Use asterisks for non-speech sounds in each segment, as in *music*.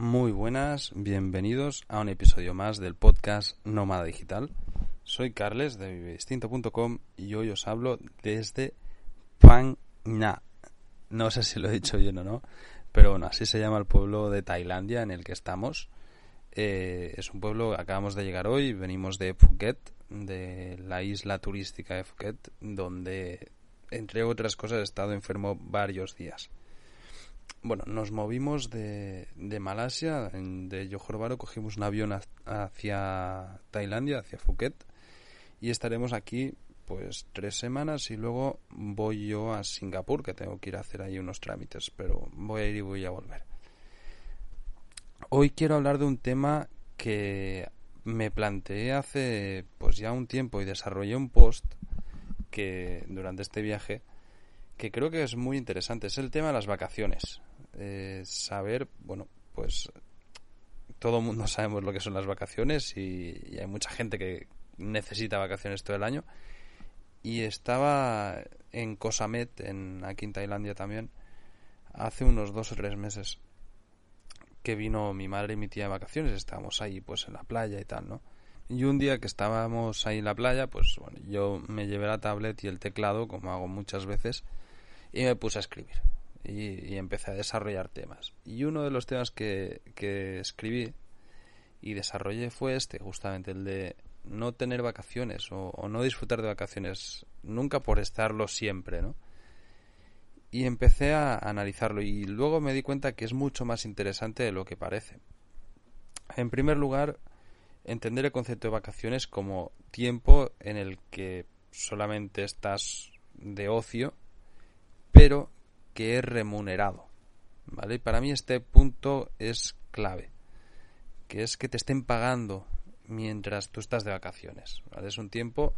Muy buenas, bienvenidos a un episodio más del podcast Nómada Digital. Soy Carles de vivedistinto.com y hoy os hablo desde Phang Nga. No sé si lo he dicho bien o no, pero bueno, así se llama el pueblo de Tailandia en el que estamos. Eh, es un pueblo, acabamos de llegar hoy, venimos de Phuket, de la isla turística de Phuket, donde, entre otras cosas, he estado enfermo varios días bueno, nos movimos de, Malasia, de Johor cogimos un avión hacia Tailandia, hacia Phuket, y estaremos aquí pues tres semanas y luego voy yo a Singapur, que tengo que ir a hacer ahí unos trámites, pero voy a ir y voy a volver. Hoy quiero hablar de un tema que me planteé hace pues ya un tiempo y desarrollé un post que durante este viaje que creo que es muy interesante. Es el tema de las vacaciones. Eh, saber, bueno, pues todo el mundo *laughs* sabemos lo que son las vacaciones y, hay mucha gente que necesita vacaciones todo el año. Y estaba en Kosamet, en, aquí en Tailandia también, hace unos dos o tres meses que vino mi madre y mi tía de vacaciones. Estábamos ahí pues en la playa y tal, ¿no? Y un día que estábamos ahí en la playa, pues bueno, yo me llevé la tablet y el teclado, como hago muchas veces, y me puse a escribir. Y, empecé a desarrollar temas. Y uno de los temas que, escribí y desarrollé fue este, justamente el de no tener vacaciones o, o, no disfrutar de vacaciones nunca por estarlo siempre, ¿no? Y empecé a analizarlo y luego me di cuenta que es mucho más interesante de lo que parece. En primer lugar, entender el concepto de vacaciones como tiempo en el que solamente estás de ocio pero que es remunerado. ¿Vale? Y para mí este punto es clave, que es que te estén pagando mientras tú estás de vacaciones. ¿vale? Es un tiempo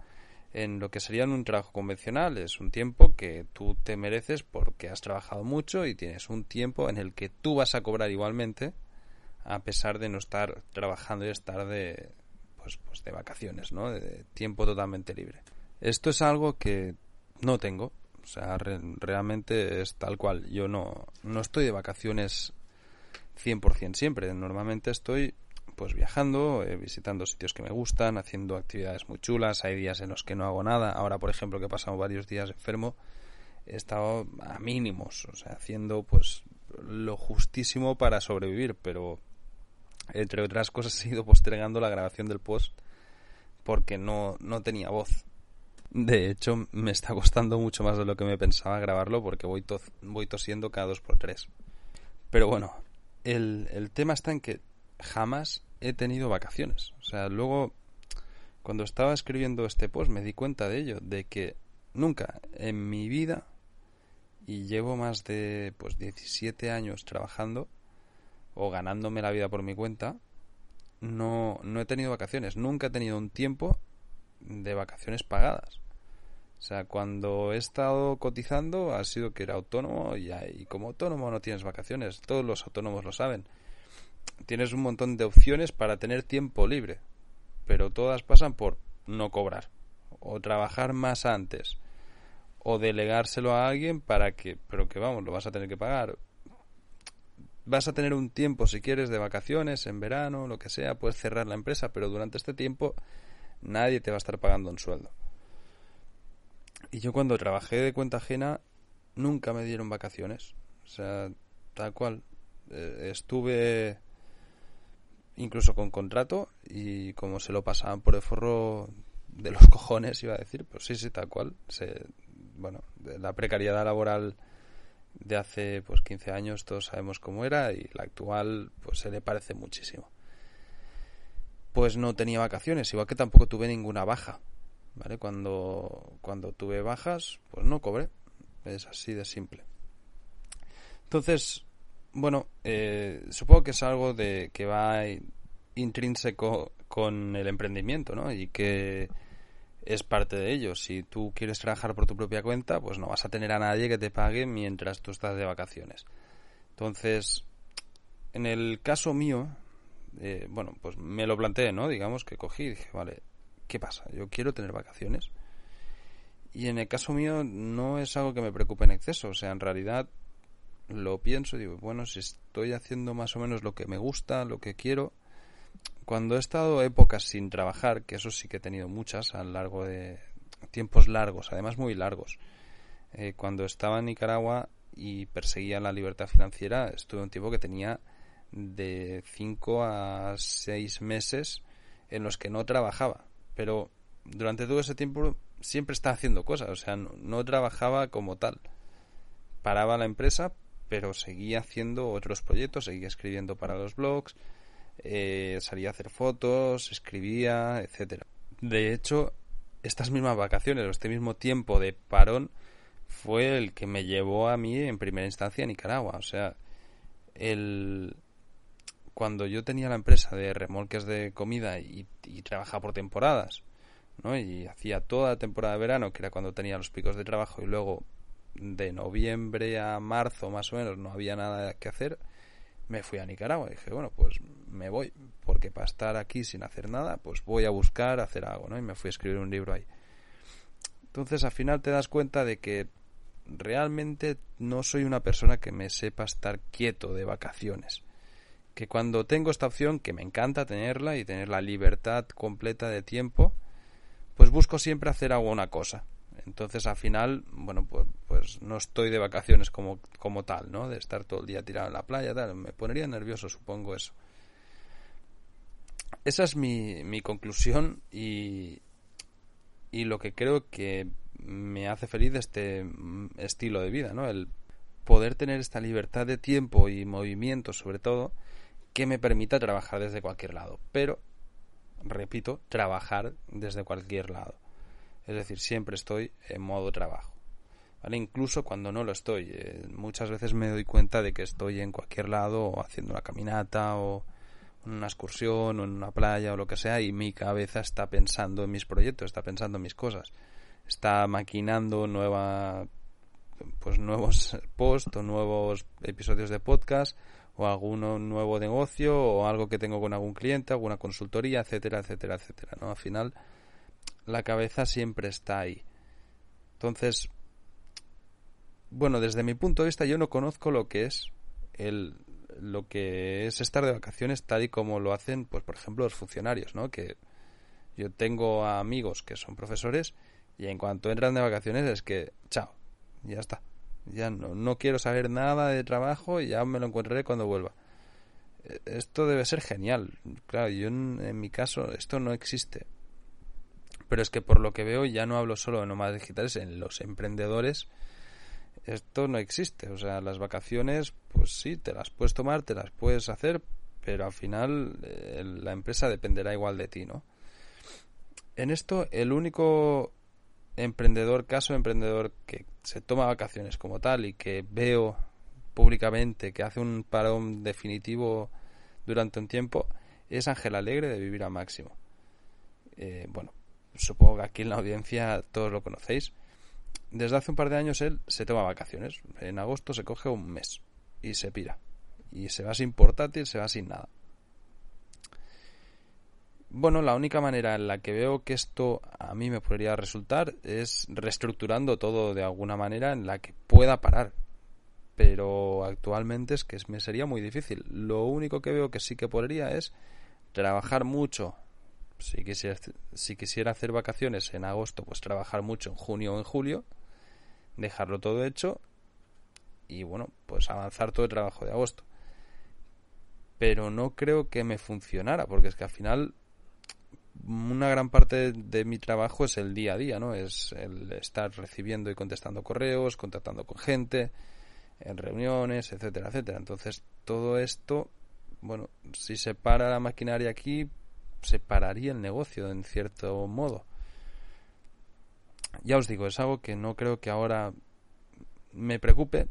en lo que sería un trabajo convencional, es un tiempo que tú te mereces porque has trabajado mucho y tienes un tiempo en el que tú vas a cobrar igualmente a pesar de no estar trabajando y estar de pues, pues de vacaciones, ¿no? De tiempo totalmente libre. Esto es algo que no tengo, o sea, realmente es tal cual. Yo no, no estoy de vacaciones 100% siempre. Normalmente estoy pues viajando, eh, visitando sitios que me gustan, haciendo actividades muy chulas. Hay días en los que no hago nada. Ahora, por ejemplo, que he pasado varios días enfermo, he estado a mínimos, o sea, haciendo pues lo justísimo para sobrevivir, pero entre otras cosas *laughs* he ido postergando la grabación del post porque no, no tenía voz. De hecho, me está costando mucho más de lo que me pensaba grabarlo porque voy, voy tosiendo cada dos por tres. Pero bueno, el, el tema está en que jamás he tenido vacaciones. O sea, luego, cuando estaba escribiendo este post, me di cuenta de ello, de que nunca en mi vida, y llevo más de pues 17 años trabajando o ganándome la vida por mi cuenta, no, no he tenido vacaciones. Nunca he tenido un tiempo de vacaciones pagadas. O sea, cuando he estado cotizando ha sido que era autónomo y, como autónomo no tienes vacaciones. Todos los autónomos lo saben. Tienes un montón de opciones para tener tiempo libre, pero todas pasan por no cobrar o trabajar más antes o delegárselo a alguien para que, pero que vamos, lo vas a tener que pagar. Vas a tener un tiempo si quieres de vacaciones, en verano, lo que sea, puedes cerrar la empresa, pero durante este tiempo nadie te va a estar pagando un sueldo. Y yo cuando trabajé de cuenta ajena nunca me dieron vacaciones. O sea, tal cual. Eh, estuve incluso con contrato y como se lo pasaban por el forro de los *laughs* cojones, iba a decir, pues sí, sí, tal cual. Se, bueno, la precariedad laboral de hace pues 15 años todos sabemos cómo era y la actual pues se le parece muchísimo. Pues no tenía vacaciones, igual que tampoco tuve ninguna baja ¿vale? Cuando, cuando tuve bajas, pues no cobré. Es así de simple. Entonces, bueno, eh, supongo que es algo de que va intrínseco con el emprendimiento, ¿no? Y que es parte de ello. Si tú quieres trabajar por tu propia cuenta, pues no vas a tener a nadie que te pague mientras tú estás de vacaciones. Entonces, en el caso mío, eh, bueno, pues me lo planteé, ¿no? Digamos que cogí y dije, vale, ¿qué pasa? Yo quiero tener vacaciones. Y en el caso mío no es algo que me preocupe en exceso. O sea, en realidad lo pienso y digo, bueno, si estoy haciendo más o menos lo que me gusta, lo que quiero. Cuando he estado épocas sin trabajar, que eso sí que he tenido muchas a lo largo de tiempos largos, además muy largos. Eh, cuando estaba en Nicaragua y perseguía la libertad financiera, estuve un tiempo que tenía de 5 a 6 meses en los que no trabajaba. Pero durante todo ese tiempo siempre estaba haciendo cosas, o sea, no, trabajaba como tal. Paraba la empresa, pero seguía haciendo otros proyectos, seguía escribiendo para los blogs, eh, salía a hacer fotos, escribía, etcétera. De hecho, estas mismas vacaciones o este mismo tiempo de parón fue el que me llevó a mí en primera instancia a Nicaragua. O sea, el, cuando yo tenía la empresa de remolques de comida y, trabajaba por temporadas, ¿no? Y hacía toda la temporada de verano, que era cuando tenía los picos de trabajo, y luego de noviembre a marzo más o menos no había nada que hacer, me fui a Nicaragua. Y dije, bueno, pues me voy, porque para estar aquí sin hacer nada, pues voy a buscar hacer algo, ¿no? Y me fui a escribir un libro ahí. Entonces al final te das cuenta de que realmente no soy una persona que me sepa estar quieto de vacaciones que cuando tengo esta opción, que me encanta tenerla y tener la libertad completa de tiempo, pues busco siempre hacer alguna cosa. Entonces al final, bueno, pues, pues no estoy de vacaciones como, como tal, ¿no? De estar todo el día tirado en la playa, tal. Me pondría nervioso, supongo eso. Esa es mi, mi conclusión y, y lo que creo que me hace feliz de este mm, estilo de vida, ¿no? El poder tener esta libertad de tiempo y movimiento, sobre todo, que me permita trabajar desde cualquier lado. Pero, repito, trabajar desde cualquier lado. Es decir, siempre estoy en modo trabajo. ¿Vale? Incluso cuando no lo estoy. Eh, muchas veces me doy cuenta de que estoy en cualquier lado, o haciendo una caminata, o en una excursión, o en una playa, o lo que sea, y mi cabeza está pensando en mis proyectos, está pensando en mis cosas. Está maquinando nueva pues nuevos *laughs* posts o nuevos episodios de podcast o algún nuevo negocio o algo que tengo con algún cliente, alguna consultoría, etcétera, etcétera, etcétera, ¿no? Al final la cabeza siempre está ahí. Entonces, bueno, desde mi punto de vista yo no conozco lo que es el lo que es estar de vacaciones tal y como lo hacen, pues por ejemplo, los funcionarios, ¿no? Que yo tengo amigos que son profesores y en cuanto entran de vacaciones es que chao, ya está. Ya no, no quiero saber nada de trabajo y ya me lo encontraré cuando vuelva. E, esto debe ser genial. Claro, yo en, mi caso esto no existe. Pero es que por lo que veo ya no hablo solo de nómadas digitales, en los emprendedores esto no existe. O sea, las vacaciones, pues sí, te las puedes tomar, te las puedes hacer, pero al final eh, la empresa dependerá igual de ti, ¿no? En esto, el único emprendedor, caso emprendedor que se toma vacaciones como tal y que veo públicamente que hace un parón definitivo durante un tiempo, es Ángel Alegre de Vivir al Máximo. Eh, bueno, supongo que aquí en la audiencia todos lo conocéis. Desde hace un par de años él se toma vacaciones. En agosto se coge un mes y se pira. Y se va sin portátil, se va sin nada. Bueno, la única manera en la que veo que esto a mí me podría resultar es reestructurando todo de alguna manera en la que pueda parar. Pero actualmente es que me sería muy difícil. Lo único que veo que sí que podría es trabajar mucho. Si quisiera, si quisiera hacer vacaciones en agosto, pues trabajar mucho en junio o en julio, dejarlo todo hecho y bueno, pues avanzar todo el trabajo de agosto. Pero no creo que me funcionara, porque es que al final una gran parte de mi trabajo es el día a día, ¿no? Es el estar recibiendo y contestando correos, contactando con gente, en reuniones, etcétera, etcétera. Entonces, todo esto, bueno, si se para la maquinaria aquí, se pararía el negocio en cierto modo. ya os digo, es algo que no creo que ahora me preocupe,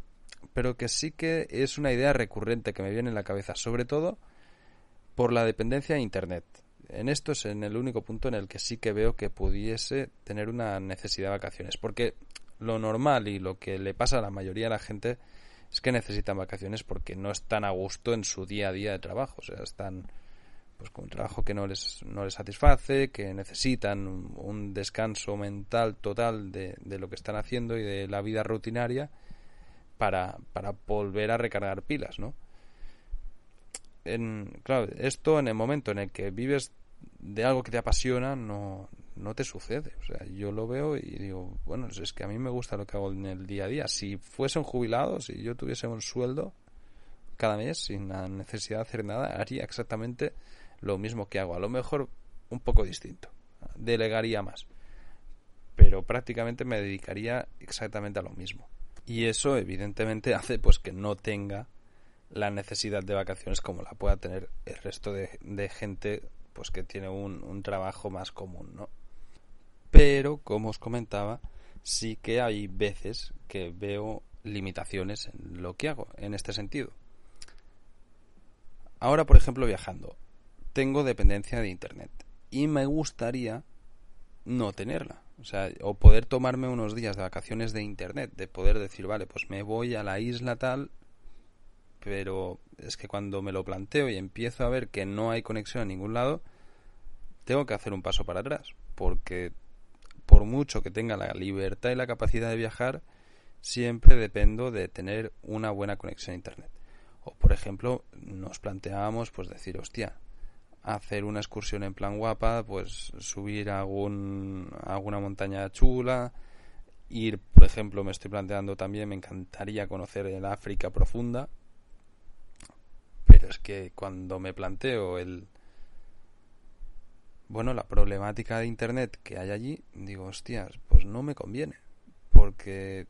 pero que sí que es una idea recurrente que me viene en la cabeza, sobre todo por la dependencia de Internet. En esto es en el único punto en el que sí que veo que pudiese tener una necesidad de vacaciones, porque lo normal y lo que le pasa a la mayoría de la gente es que necesitan vacaciones porque no están a gusto en su día a día de trabajo, o sea, están pues con un trabajo que no les, no les satisface, que necesitan un, descanso mental total de, de, lo que están haciendo y de la vida rutinaria para, para volver a recargar pilas, ¿no? En, claro, esto en el momento en el que vives de algo que te apasiona no, no te sucede. O sea, yo lo veo y digo, bueno, es que a mí me gusta lo que hago en el día a día. Si fuese un jubilado, si yo tuviese un sueldo cada mes sin la necesidad de hacer nada, haría exactamente lo mismo que hago. A lo mejor un poco distinto. Delegaría más. Pero prácticamente me dedicaría exactamente a lo mismo. Y eso evidentemente *laughs* hace pues que no tenga la necesidad de vacaciones como la pueda tener el resto de, de gente pues que tiene un, un, trabajo más común, ¿no? Pero, como os comentaba, sí que hay veces que veo limitaciones en lo que hago en este sentido. Ahora, por ejemplo, viajando, tengo dependencia de Internet y me gustaría no tenerla. O sea, o poder tomarme unos días de vacaciones de Internet, de poder decir, vale, pues me voy a la isla tal, pero es que cuando me lo planteo y empiezo a ver que no hay conexión a ningún lado, tengo que hacer un paso para atrás, porque por mucho que tenga la libertad y la capacidad de viajar, siempre dependo de tener una buena conexión a Internet. O, por ejemplo, nos planteábamos, pues decir, hostia, hacer una excursión en plan guapa, pues subir a, algún, alguna montaña chula, ir, por ejemplo, me estoy planteando también, me encantaría conocer el África profunda, es que cuando me planteo el bueno, la problemática de internet que hay allí, digo, hostias, pues no me conviene, porque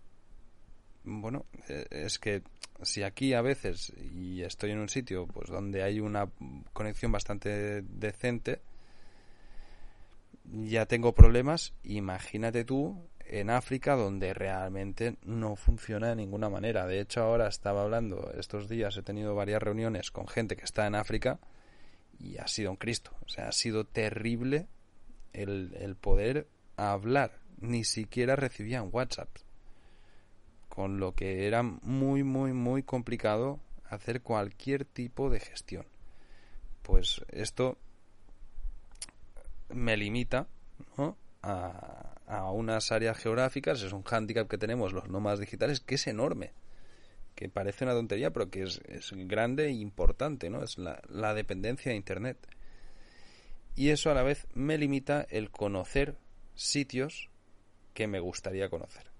bueno, e, es que si aquí a veces y estoy en un sitio pues donde hay una conexión bastante decente ya tengo problemas imagínate tú en África donde realmente no funciona de ninguna manera. De hecho ahora estaba hablando estos días he tenido varias reuniones con gente que está en África y ha sido un Cristo. O sea ha sido terrible el, el poder hablar. Ni siquiera recibían WhatsApp con lo que era muy, muy, muy complicado hacer cualquier tipo de gestión. Pues esto me limita a, a, unas áreas geográficas, es un hándicap que tenemos los nómadas digitales que es enorme, que parece una tontería, pero que es, es grande e importante, ¿no? Es la, la dependencia de Internet. Y eso a la vez me limita el conocer sitios que me gustaría conocer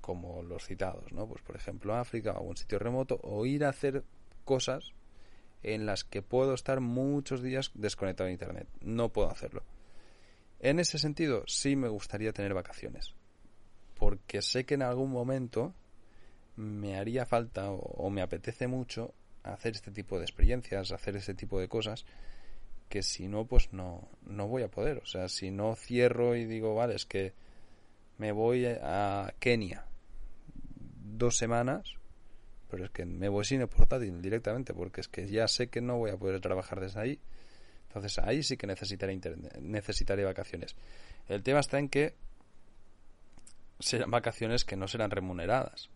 como los citados, ¿no? Pues por ejemplo África o un sitio remoto o ir a hacer cosas en las que puedo estar muchos días desconectado de internet. No puedo hacerlo. En ese sentido, sí me gustaría tener vacaciones. Porque sé que en algún momento me haría falta o, me apetece mucho hacer este tipo de experiencias, hacer este tipo de cosas que si no, pues no, no voy a poder. O sea, si no cierro y digo, vale, es que me voy a Kenia dos semanas, pero es que me voy sin el portátil directamente, porque es que ya sé que no voy a poder trabajar desde ahí. Entonces ahí sí que necesitaré, necesitaré vacaciones. El tema está en que serán vacaciones que no serán remuneradas.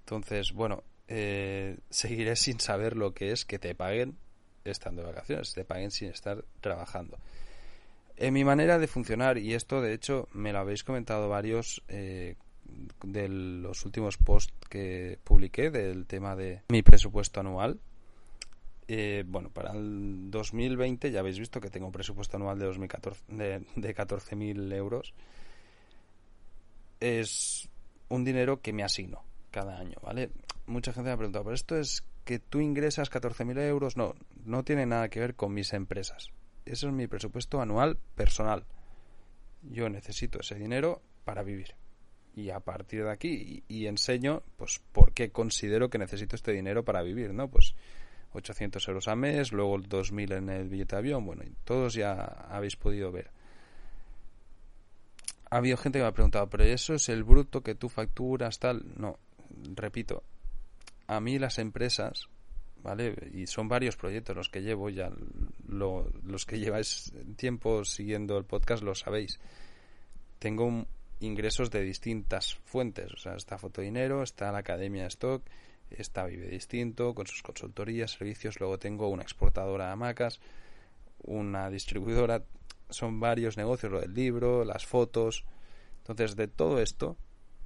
Entonces, bueno, eh, seguiré sin saber lo que es que te paguen estando de vacaciones, te paguen sin estar trabajando. En mi manera de funcionar, y esto de hecho me lo habéis comentado varios eh, de los últimos posts que publiqué del tema de mi presupuesto anual. Eh, bueno, para el 2020 ya habéis visto que tengo un presupuesto anual de 2014 de, de 14.000 euros. Es un dinero que me asigno cada año, ¿vale? Mucha gente me ha preguntado, ¿pero esto es que tú ingresas 14.000 euros? No, no tiene nada que ver con mis empresas. Eso es mi presupuesto anual personal. Yo necesito ese dinero para vivir y a partir de aquí y, enseño pues por qué considero que necesito este dinero para vivir, ¿no? Pues 800 euros al mes, luego 2.000 en el billete de avión, bueno, todos ya habéis podido ver. ha habido gente que me ha preguntado, pero eso es el bruto que tú facturas, tal. No, repito, a mí las empresas, ¿vale? Y son varios proyectos los que llevo, ya los que *laughs* lleváis tiempo siguiendo el podcast lo sabéis. Tengo ingresos de distintas fuentes, o sea, está Fotodinero, está la Academia Stock, está Vive Distinto, con sus consultorías, servicios, luego tengo una exportadora de hamacas, una distribuidora, son varios negocios, lo del libro, las fotos. Entonces, de todo esto,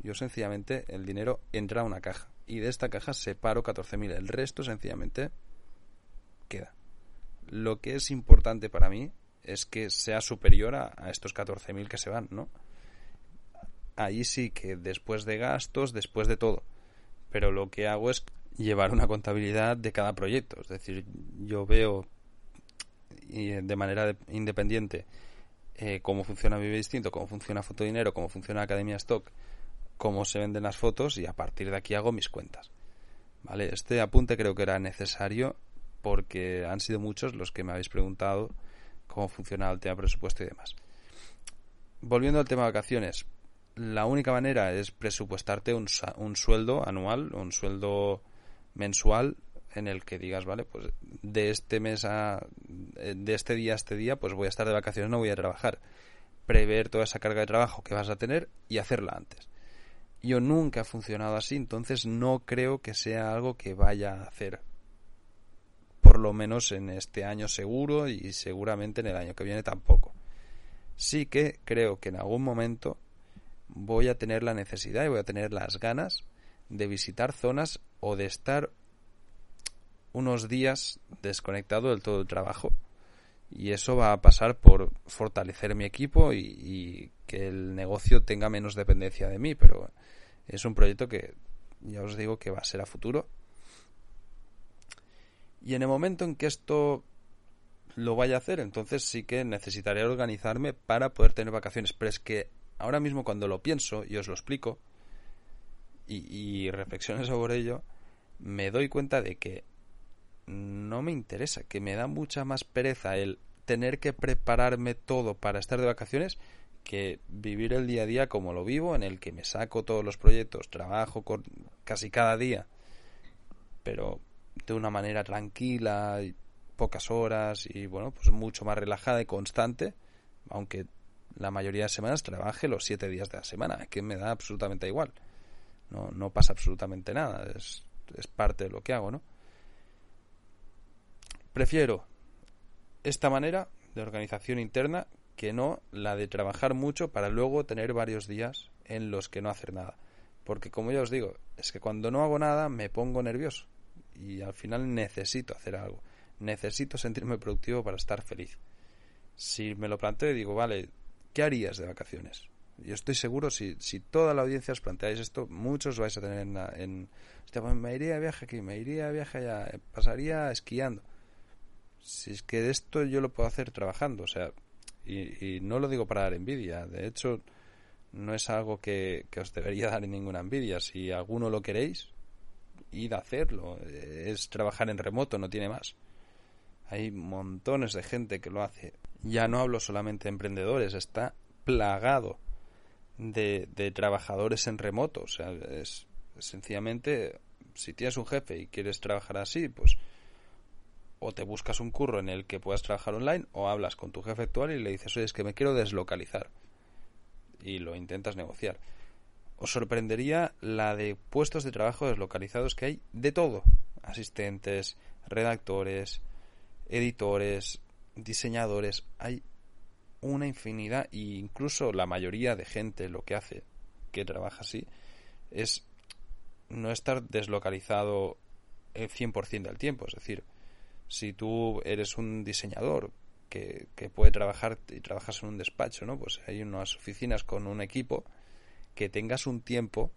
yo sencillamente el dinero entra a una caja y de esta caja separo 14.000. El resto sencillamente queda. Lo que es importante para mí es que sea superior a, a estos 14.000 que se van, ¿no? Ahí sí que después de gastos, después de todo. Pero lo que hago es llevar una contabilidad de cada proyecto. Es decir, yo veo de manera independiente eh, cómo funciona Vive Distinto, cómo funciona Fotodinero, cómo funciona Academia Stock, cómo se venden las fotos y a partir de aquí hago mis cuentas. Este apunte creo que era necesario porque han sido muchos los que me habéis preguntado cómo funciona el tema presupuesto y demás. Volviendo al tema de vacaciones, la única manera es presupuestarte un, un sueldo anual, un sueldo mensual en el que digas, vale, pues de este mes a de este día a este día, pues voy a estar de vacaciones, no voy a trabajar. Prever toda esa carga de trabajo que vas a tener y hacerla antes. Yo nunca he funcionado así, entonces no creo que sea algo que vaya a hacer. Por lo menos en este año seguro y seguramente en el año que viene tampoco. Sí que creo que en algún momento voy a tener la necesidad y voy a tener las ganas de visitar zonas o de estar unos días desconectado del todo el trabajo. Y eso va a pasar por fortalecer mi equipo y, que el negocio tenga menos dependencia de mí. Pero es un proyecto que ya os digo que va a ser a futuro. Y en el momento en que esto lo vaya a hacer, entonces sí que necesitaré organizarme para poder tener vacaciones. Pero es que ahora mismo cuando lo pienso y os lo explico y, y reflexiones *laughs* sobre ello, me doy cuenta de que no me interesa, que me da mucha más pereza el tener que prepararme todo para estar de vacaciones que vivir el día a día como lo vivo, en el que me saco todos los proyectos, trabajo casi cada día, pero de una manera tranquila, y pocas horas y bueno, pues mucho más relajada y constante, aunque la mayoría de semanas trabaje los siete días de la semana, que me da absolutamente igual. No, no pasa absolutamente nada, es, es parte de lo que hago, ¿no? Prefiero esta manera de organización interna que no la de trabajar mucho para luego tener varios días en los que no hacer nada. Porque como ya os digo, es que cuando no hago nada me pongo nervioso y al final necesito hacer algo. Necesito sentirme productivo para estar feliz. Si me lo planteo y digo, vale, ¿qué harías de vacaciones? Yo estoy seguro, si, si toda la audiencia os planteáis esto, muchos vais a tener en... pues me iría de viaje aquí, me iría de viaje allá, pasaría esquiando si es que esto yo lo puedo hacer trabajando, o sea, y, no lo digo para dar envidia, de hecho no es algo que, os debería dar ninguna envidia, si alguno lo queréis, id a hacerlo, es trabajar en remoto, no tiene más. Hay montones de gente que lo hace. Ya no hablo solamente de emprendedores, está plagado de, de trabajadores en remoto. O sea, es sencillamente, si tienes un jefe y quieres trabajar así, pues o te buscas un curro en el que puedas trabajar online o hablas con tu jefe actual y le dices, oye, es que me quiero deslocalizar. Y lo intentas negociar. Os sorprendería la de puestos de trabajo deslocalizados que hay de todo. Asistentes, redactores, editores, diseñadores. Hay una infinidad e incluso la mayoría de gente lo que hace que trabaja así es no estar deslocalizado el 100% del tiempo. Es decir, si tú eres un diseñador que, puede trabajar y trabajas en un despacho, ¿no? Pues hay unas oficinas con un equipo que tengas un tiempo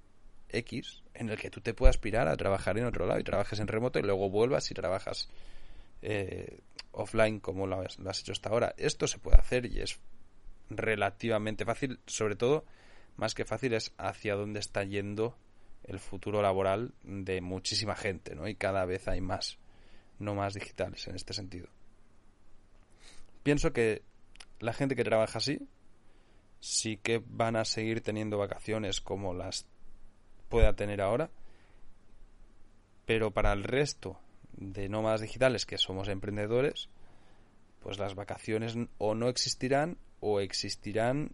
X en el que tú te puedas aspirar a trabajar en otro lado y trabajes en remoto y luego vuelvas y trabajas eh, offline como lo has, hecho hasta ahora. Esto se puede hacer y es relativamente fácil, sobre todo, más que fácil es hacia dónde está yendo el futuro laboral de muchísima gente, ¿no? Y cada vez hay más no más digitales en este sentido. Pienso que la gente que trabaja así sí que van a seguir teniendo vacaciones como las pueda tener ahora, pero para el resto de nómadas digitales que somos emprendedores, pues las vacaciones o no existirán o existirán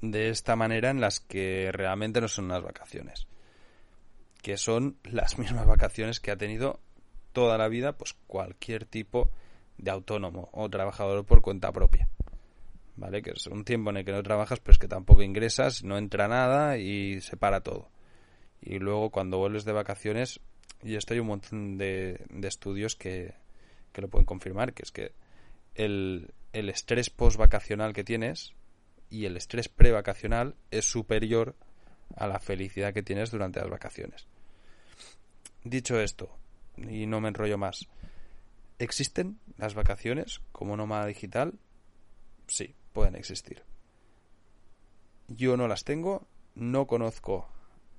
de esta manera en las que realmente no son unas vacaciones, que son las *laughs* mismas vacaciones que ha tenido toda la vida pues cualquier tipo de autónomo o trabajador por cuenta propia. ¿Vale? Que es un tiempo en el que no trabajas, pues que tampoco ingresas, no entra nada y se para todo. Y luego cuando vuelves de vacaciones, y esto hay un montón de, estudios que, que, lo pueden confirmar, que es que el, el estrés post-vacacional que tienes y el estrés pre-vacacional es superior a la felicidad que tienes durante las vacaciones. Dicho esto, y no me enrollo más, ¿existen las vacaciones como nómada digital? Sí, pueden existir. Yo no las tengo, no conozco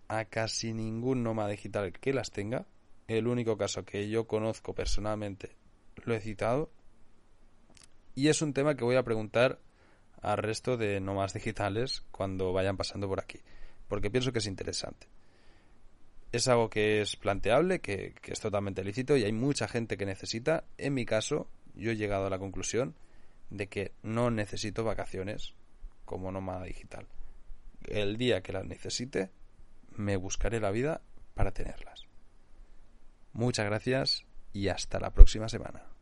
a casi ningún nómada digital que las tenga. El único caso que yo conozco personalmente lo he citado. Y es un tema que voy a preguntar al resto de nómadas digitales cuando vayan pasando por aquí. Porque pienso que es interesante. Es algo que es planteable, que, que es totalmente lícito y hay mucha gente que necesita. En mi caso, yo he llegado a la conclusión de que no necesito vacaciones como nómada digital. El día que las necesite, me buscaré la vida para tenerlas. Muchas gracias y hasta la próxima semana.